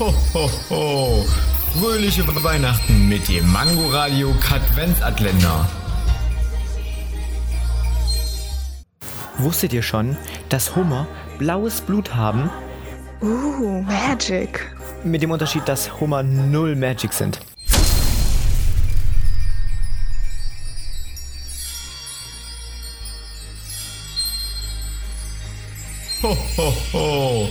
Ho, ho, ho. Fröhliche Weihnachten mit dem Mangoradio Katwenzatländer. Wusstet ihr schon, dass Hummer blaues Blut haben? Uh, Magic. Mit dem Unterschied, dass Hummer null Magic sind. Ho, ho, ho.